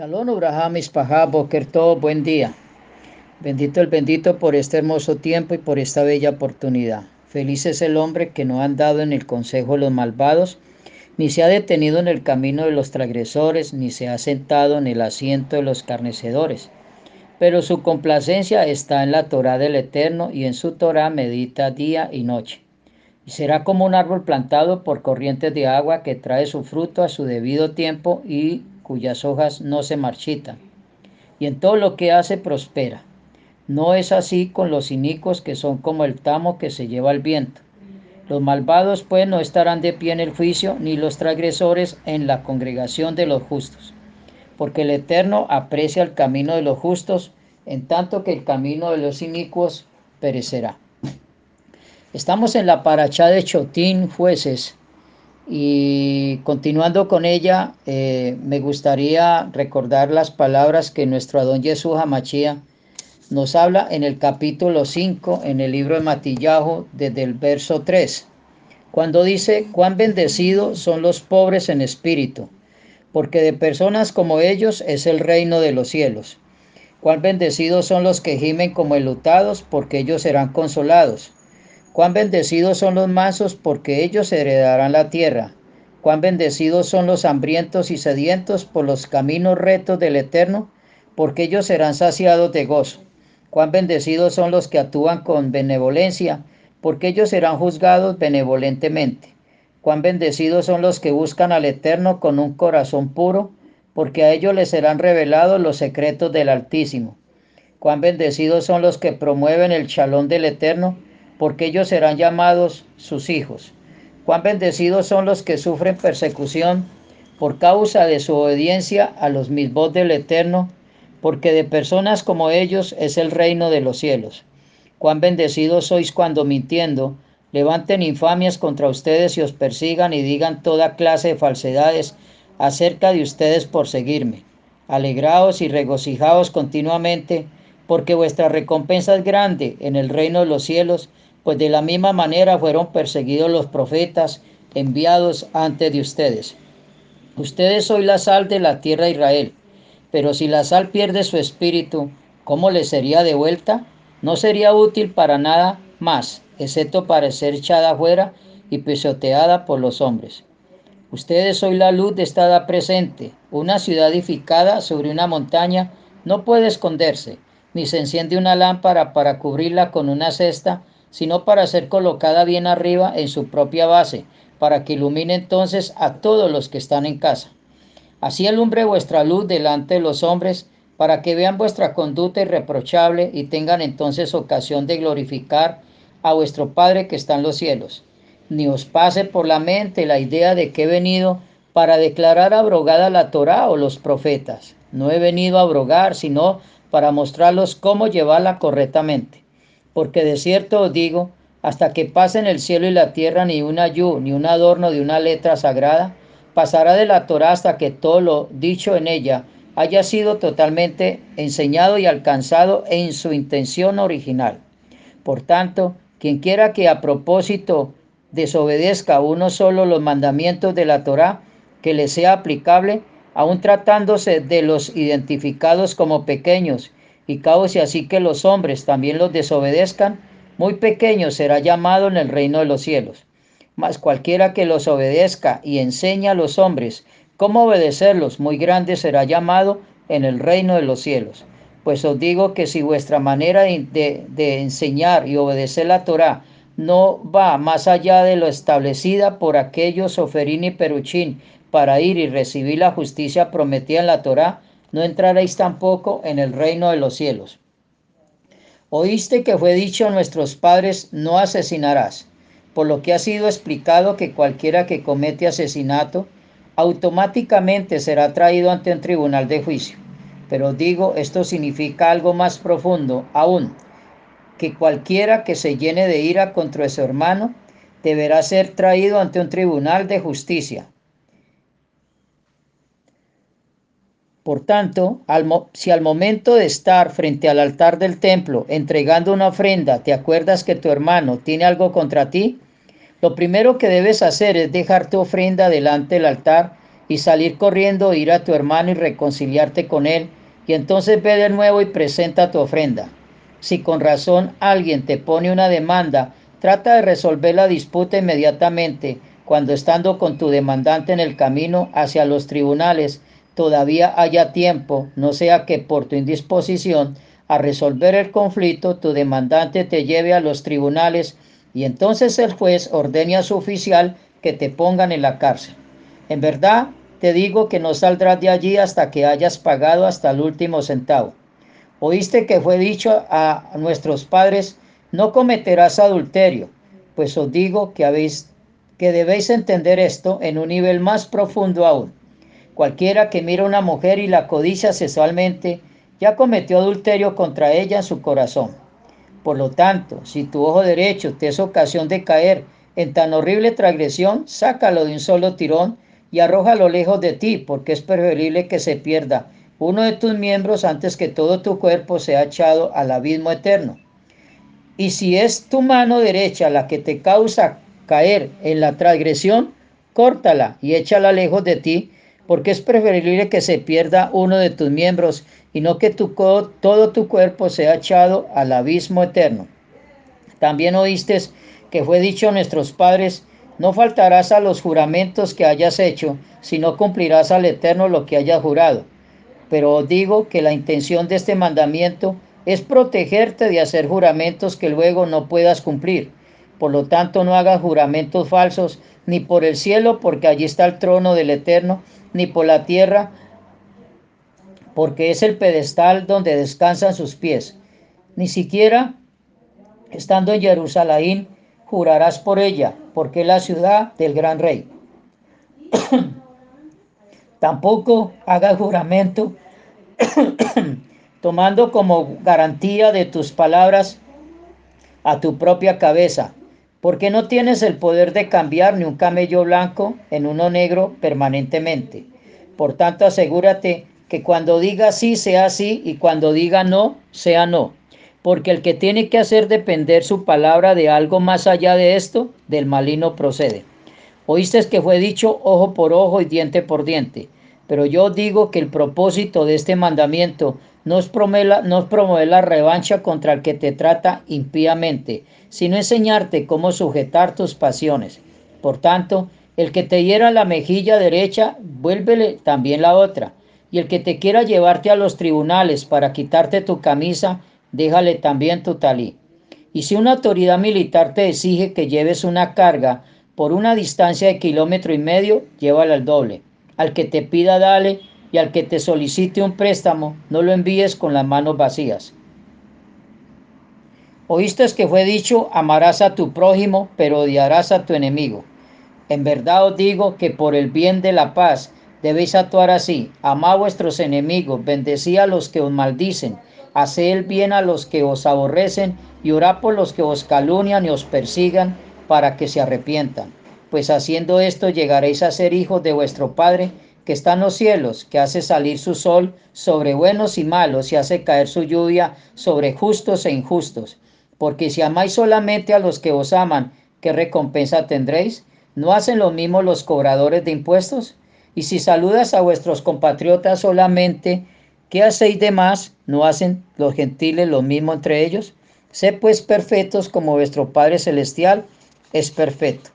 Shalom Abraham Ispajá Boker todo buen día. Bendito el bendito por este hermoso tiempo y por esta bella oportunidad. Feliz es el hombre que no ha andado en el consejo de los malvados, ni se ha detenido en el camino de los transgresores, ni se ha sentado en el asiento de los carnecedores. Pero su complacencia está en la Torah del Eterno y en su Torah medita día y noche. Y será como un árbol plantado por corrientes de agua que trae su fruto a su debido tiempo y cuyas hojas no se marchitan. Y en todo lo que hace prospera. No es así con los inicuos que son como el tamo que se lleva el viento. Los malvados pues no estarán de pie en el juicio, ni los transgresores en la congregación de los justos. Porque el Eterno aprecia el camino de los justos, en tanto que el camino de los inicuos perecerá. Estamos en la paracha de Chotín, jueces, y continuando con ella, eh, me gustaría recordar las palabras que nuestro Adón Jesús Hamachía nos habla en el capítulo 5, en el libro de Matillahu, desde el verso 3, cuando dice, cuán bendecidos son los pobres en espíritu, porque de personas como ellos es el reino de los cielos. Cuán bendecidos son los que gimen como elutados, porque ellos serán consolados. Cuán bendecidos son los mansos, porque ellos heredarán la tierra. Cuán bendecidos son los hambrientos y sedientos por los caminos retos del Eterno, porque ellos serán saciados de gozo. Cuán bendecidos son los que actúan con benevolencia, porque ellos serán juzgados benevolentemente. Cuán bendecidos son los que buscan al Eterno con un corazón puro, porque a ellos les serán revelados los secretos del Altísimo. Cuán bendecidos son los que promueven el chalón del Eterno, porque ellos serán llamados sus hijos. Cuán bendecidos son los que sufren persecución por causa de su obediencia a los mismos del Eterno, porque de personas como ellos es el reino de los cielos. Cuán bendecidos sois cuando mintiendo levanten infamias contra ustedes y os persigan y digan toda clase de falsedades acerca de ustedes por seguirme. Alegraos y regocijaos continuamente, porque vuestra recompensa es grande en el reino de los cielos, pues de la misma manera fueron perseguidos los profetas enviados antes de ustedes. Ustedes sois la sal de la tierra de Israel. Pero si la sal pierde su espíritu, ¿cómo le sería de vuelta? No sería útil para nada más, excepto para ser echada afuera y pisoteada por los hombres. Ustedes sois la luz de estada presente. Una ciudad edificada sobre una montaña no puede esconderse, ni se enciende una lámpara para cubrirla con una cesta, sino para ser colocada bien arriba en su propia base, para que ilumine entonces a todos los que están en casa. Así alumbre vuestra luz delante de los hombres, para que vean vuestra conducta irreprochable y tengan entonces ocasión de glorificar a vuestro Padre que está en los cielos. Ni os pase por la mente la idea de que he venido para declarar abrogada la Torá o los profetas. No he venido a abrogar, sino para mostrarlos cómo llevarla correctamente. Porque de cierto os digo, hasta que pasen el cielo y la tierra ni un ayú, ni un adorno de una letra sagrada, pasará de la Torá hasta que todo lo dicho en ella haya sido totalmente enseñado y alcanzado en su intención original. Por tanto, quien quiera que a propósito desobedezca uno solo los mandamientos de la Torá, que le sea aplicable, aun tratándose de los identificados como pequeños, y cause así que los hombres también los desobedezcan, muy pequeño será llamado en el reino de los cielos. Mas cualquiera que los obedezca y enseña a los hombres cómo obedecerlos, muy grande será llamado en el reino de los cielos. Pues os digo que si vuestra manera de, de enseñar y obedecer la Torah no va más allá de lo establecida por aquellos Oferín y Peruchín para ir y recibir la justicia prometida en la Torah, no entraréis tampoco en el reino de los cielos. Oíste que fue dicho a nuestros padres, no asesinarás por lo que ha sido explicado que cualquiera que comete asesinato automáticamente será traído ante un tribunal de juicio. Pero digo, esto significa algo más profundo aún, que cualquiera que se llene de ira contra su hermano deberá ser traído ante un tribunal de justicia. Por tanto, si al momento de estar frente al altar del templo entregando una ofrenda te acuerdas que tu hermano tiene algo contra ti, lo primero que debes hacer es dejar tu ofrenda delante del altar y salir corriendo, ir a tu hermano y reconciliarte con él, y entonces ve de nuevo y presenta tu ofrenda. Si con razón alguien te pone una demanda, trata de resolver la disputa inmediatamente, cuando estando con tu demandante en el camino hacia los tribunales, todavía haya tiempo, no sea que por tu indisposición a resolver el conflicto, tu demandante te lleve a los tribunales y entonces el juez ordene a su oficial que te pongan en la cárcel. En verdad, te digo que no saldrás de allí hasta que hayas pagado hasta el último centavo. Oíste que fue dicho a nuestros padres, no cometerás adulterio, pues os digo que que debéis entender esto en un nivel más profundo aún. Cualquiera que mira a una mujer y la codicia sexualmente, ya cometió adulterio contra ella en su corazón. Por lo tanto, si tu ojo derecho te es ocasión de caer en tan horrible transgresión, sácalo de un solo tirón y arrójalo lejos de ti, porque es preferible que se pierda uno de tus miembros antes que todo tu cuerpo sea echado al abismo eterno. Y si es tu mano derecha la que te causa caer en la transgresión, córtala y échala lejos de ti, porque es preferible que se pierda uno de tus miembros y no que todo tu cuerpo sea echado al abismo eterno. También oíste que fue dicho a nuestros padres, no faltarás a los juramentos que hayas hecho, sino cumplirás al Eterno lo que hayas jurado. Pero os digo que la intención de este mandamiento es protegerte de hacer juramentos que luego no puedas cumplir. Por lo tanto, no hagas juramentos falsos, ni por el cielo, porque allí está el trono del Eterno, ni por la tierra, porque es el pedestal donde descansan sus pies. Ni siquiera, estando en Jerusalén, jurarás por ella, porque es la ciudad del gran rey. Tampoco hagas juramento tomando como garantía de tus palabras a tu propia cabeza, porque no tienes el poder de cambiar ni un camello blanco en uno negro permanentemente. Por tanto, asegúrate que cuando diga sí sea sí y cuando diga no sea no, porque el que tiene que hacer depender su palabra de algo más allá de esto, del malino procede. Oíste que fue dicho ojo por ojo y diente por diente, pero yo digo que el propósito de este mandamiento no es, promover, no es promover la revancha contra el que te trata impíamente, sino enseñarte cómo sujetar tus pasiones. Por tanto, el que te hiera la mejilla derecha, vuélvele también la otra. Y el que te quiera llevarte a los tribunales para quitarte tu camisa, déjale también tu talí. Y si una autoridad militar te exige que lleves una carga por una distancia de kilómetro y medio, llévala al doble. Al que te pida, dale, y al que te solicite un préstamo, no lo envíes con las manos vacías. Oíste que fue dicho, amarás a tu prójimo, pero odiarás a tu enemigo. En verdad os digo que por el bien de la paz debéis actuar así. Amad a vuestros enemigos, bendecí a los que os maldicen, haced el bien a los que os aborrecen y orad por los que os calunian y os persigan para que se arrepientan. Pues haciendo esto llegaréis a ser hijos de vuestro Padre que está en los cielos, que hace salir su sol sobre buenos y malos y hace caer su lluvia sobre justos e injustos. Porque si amáis solamente a los que os aman, ¿qué recompensa tendréis? ¿No hacen lo mismo los cobradores de impuestos? Y si saludas a vuestros compatriotas solamente, ¿qué hacéis de más? ¿No hacen los gentiles lo mismo entre ellos? Sé pues perfectos como vuestro Padre Celestial es perfecto.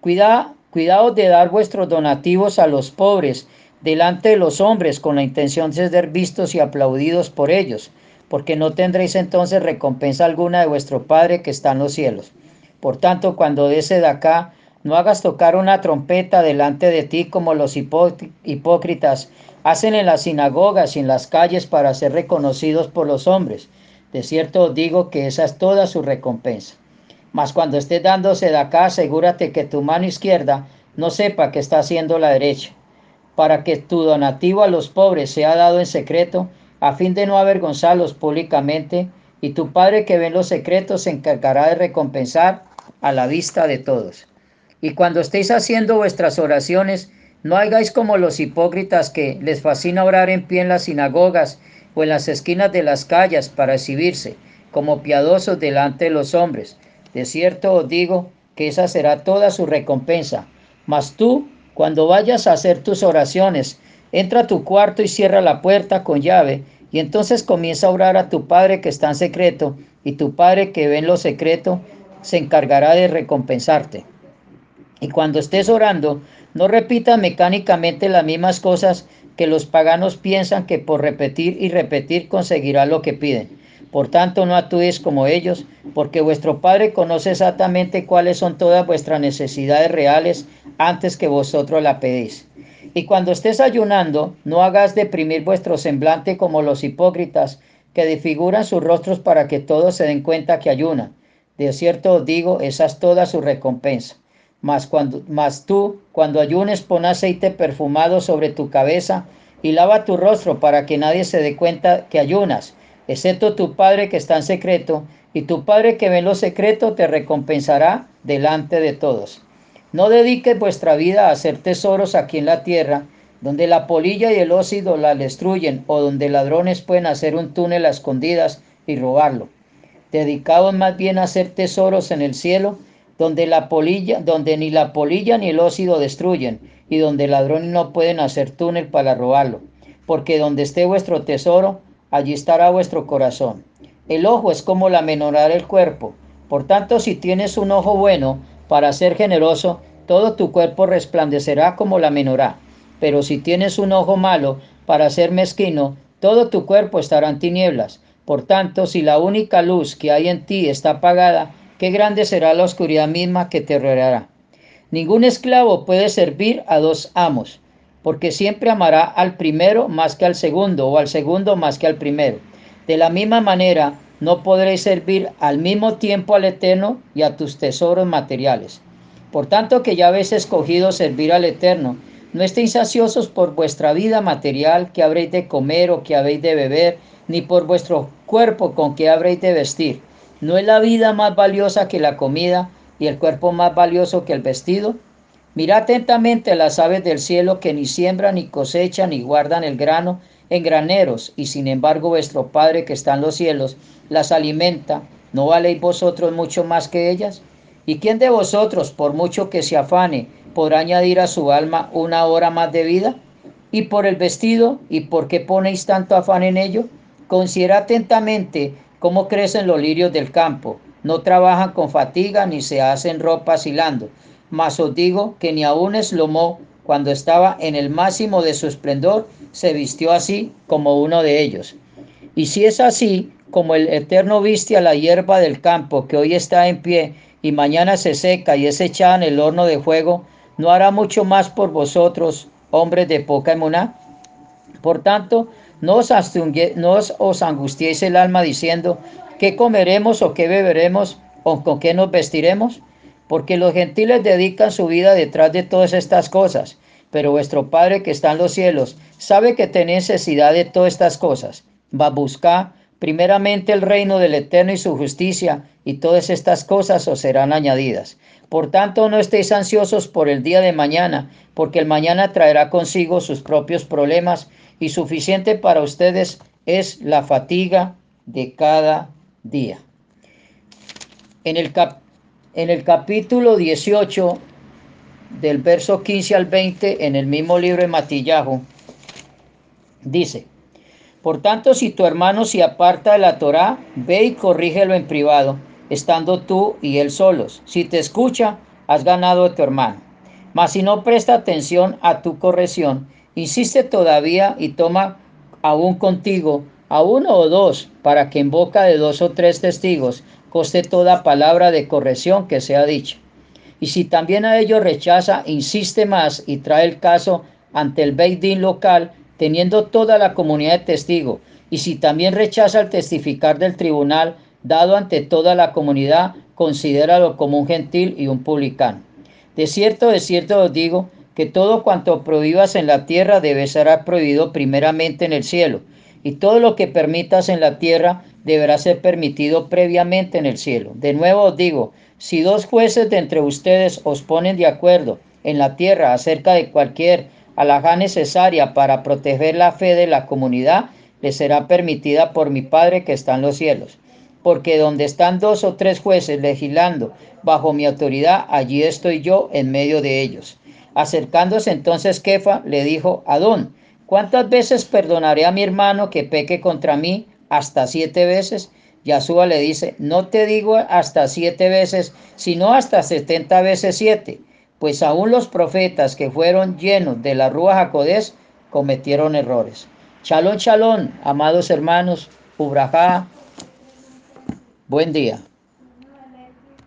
Cuidado Cuidado de dar vuestros donativos a los pobres delante de los hombres con la intención de ser vistos y aplaudidos por ellos, porque no tendréis entonces recompensa alguna de vuestro Padre que está en los cielos. Por tanto, cuando des de acá, no hagas tocar una trompeta delante de ti como los hipócritas hacen en las sinagogas y en las calles para ser reconocidos por los hombres. De cierto os digo que esa es toda su recompensa. Mas cuando estés dándose de acá, asegúrate que tu mano izquierda no sepa que está haciendo la derecha, para que tu donativo a los pobres sea dado en secreto, a fin de no avergonzarlos públicamente, y tu Padre que ve los secretos se encargará de recompensar a la vista de todos. Y cuando estéis haciendo vuestras oraciones, no hagáis como los hipócritas que les fascina orar en pie en las sinagogas o en las esquinas de las calles para exhibirse, como piadosos delante de los hombres de cierto os digo que esa será toda su recompensa. Mas tú Cuando vayas a hacer tus oraciones, entra a tu cuarto y cierra la puerta con llave, y entonces comienza a orar a tu Padre que está en secreto, y tu Padre que ve en lo secreto se encargará de recompensarte. Y cuando estés orando, no repitas mecánicamente las mismas cosas que los paganos piensan que por repetir y repetir conseguirá lo que piden. Por tanto, no actúes como ellos, porque vuestro Padre conoce exactamente cuáles son todas vuestras necesidades reales antes que vosotros la pedís. Y cuando estés ayunando, no hagas deprimir vuestro semblante como los hipócritas, que desfiguran sus rostros para que todos se den cuenta que ayunan. De cierto os digo, esa es toda su recompensa. Mas, cuando, mas tú, cuando ayunes, pon aceite perfumado sobre tu cabeza y lava tu rostro para que nadie se dé cuenta que ayunas, excepto tu Padre que está en secreto, y tu Padre que ve lo secreto te recompensará delante de todos. No dediques vuestra vida a hacer tesoros aquí en la tierra, donde la polilla y el óxido la destruyen o donde ladrones pueden hacer un túnel a escondidas y robarlo. Dedicaos más bien a hacer tesoros en el cielo, donde la polilla, donde ni la polilla ni el óxido destruyen, y donde ladrones no pueden hacer túnel para robarlo. Porque donde esté vuestro tesoro, allí estará vuestro corazón. El ojo es como la menorá del cuerpo. Por tanto, si tienes un ojo bueno para ser generoso, todo tu cuerpo resplandecerá como la menorá. Pero si tienes un ojo malo para ser mezquino, todo tu cuerpo estará en tinieblas. Por tanto, si la única luz que hay en ti está apagada, qué grande será la oscuridad misma que te rodeará. Ningún esclavo puede servir a dos amos, porque siempre amará al primero más que al segundo, o al segundo más que al primero. De la misma manera, no podréis servir al mismo tiempo al Eterno y a tus tesoros materiales. Por tanto que ya habéis escogido servir al Eterno, no estéis ansiosos por vuestra vida material, que habréis de comer o que habéis de beber, ni por vuestro cuerpo con que habréis de vestir. ¿No es la vida más valiosa que la comida y el cuerpo más valioso que el vestido? Mirad atentamente a las aves del cielo que ni siembran, ni cosechan, ni guardan el grano en graneros, y sin embargo vuestro Padre que está en los cielos las alimenta. ¿No valéis vosotros mucho más que ellas? ¿Y quién de vosotros, por mucho que se afane, podrá añadir a su alma una hora más de vida? ¿Y por el vestido? ¿Y por qué ponéis tanto afán en ello? Considera atentamente cómo crecen los lirios del campo. No trabajan con fatiga ni se hacen ropa hilando. Mas os digo que ni aun Eslomó, cuando estaba en el máximo de su esplendor, se vistió así como uno de ellos. Y si es así, como el Eterno viste a la hierba del campo que hoy está en pie y mañana se seca y es echada en el horno de fuego, ¿no hará mucho más por vosotros, hombres de poca emuná? Por tanto, no os, no os angustiéis el alma diciendo, ¿qué comeremos o qué beberemos o con qué nos vestiremos? Porque los gentiles dedican su vida detrás de todas estas cosas, pero vuestro Padre que está en los cielos sabe que tenéis necesidad de todas estas cosas. Va a buscar primeramente el reino del Eterno y su justicia, y todas estas cosas os serán añadidas. Por tanto, no estéis ansiosos por el día de mañana, porque el mañana traerá consigo sus propios problemas y suficiente para ustedes es la fatiga de cada día. En el, en el capítulo 18 del verso 15 al 20 en el mismo libro de Matillahu dice, por tanto, si tu hermano se aparta de la Torá, ve y corrígelo en privado, estando tú y él solos. Si te escucha, has ganado a tu hermano. Mas si no presta atención a tu corrección, insiste todavía y toma aún contigo a uno o dos, para que en boca de dos o tres testigos coste toda palabra de corrección que sea dicha. Y si también a ellos rechaza, insiste más y trae el caso ante el Beidín local, teniendo toda la comunidad de testigos. Y si también rechaza el testificar del tribunal, dado ante toda la comunidad, considéralo como un gentil y un publicano. De cierto, de cierto os digo, que todo cuanto prohíbas en la tierra debe ser prohibido primeramente en el cielo, y todo lo que permitas en la tierra deberá ser permitido previamente en el cielo. De nuevo os digo, si dos jueces de entre ustedes os ponen de acuerdo en la tierra acerca de cualquier alhaja necesaria para proteger la fe de la comunidad, les será permitida por mi Padre que está en los cielos. Porque donde están dos o tres jueces legislando bajo mi autoridad, allí estoy yo en medio de ellos. Acercándose entonces Kefa le dijo, Adón, ¿cuántas veces perdonaré a mi hermano que peque contra mí? Hasta siete veces. Yahshua le dice, no te digo hasta siete veces, sino hasta setenta veces siete, pues aún los profetas que fueron llenos de la Rúa Jacodés cometieron errores. Chalón, chalón, amados hermanos, Ubrajá, buen día.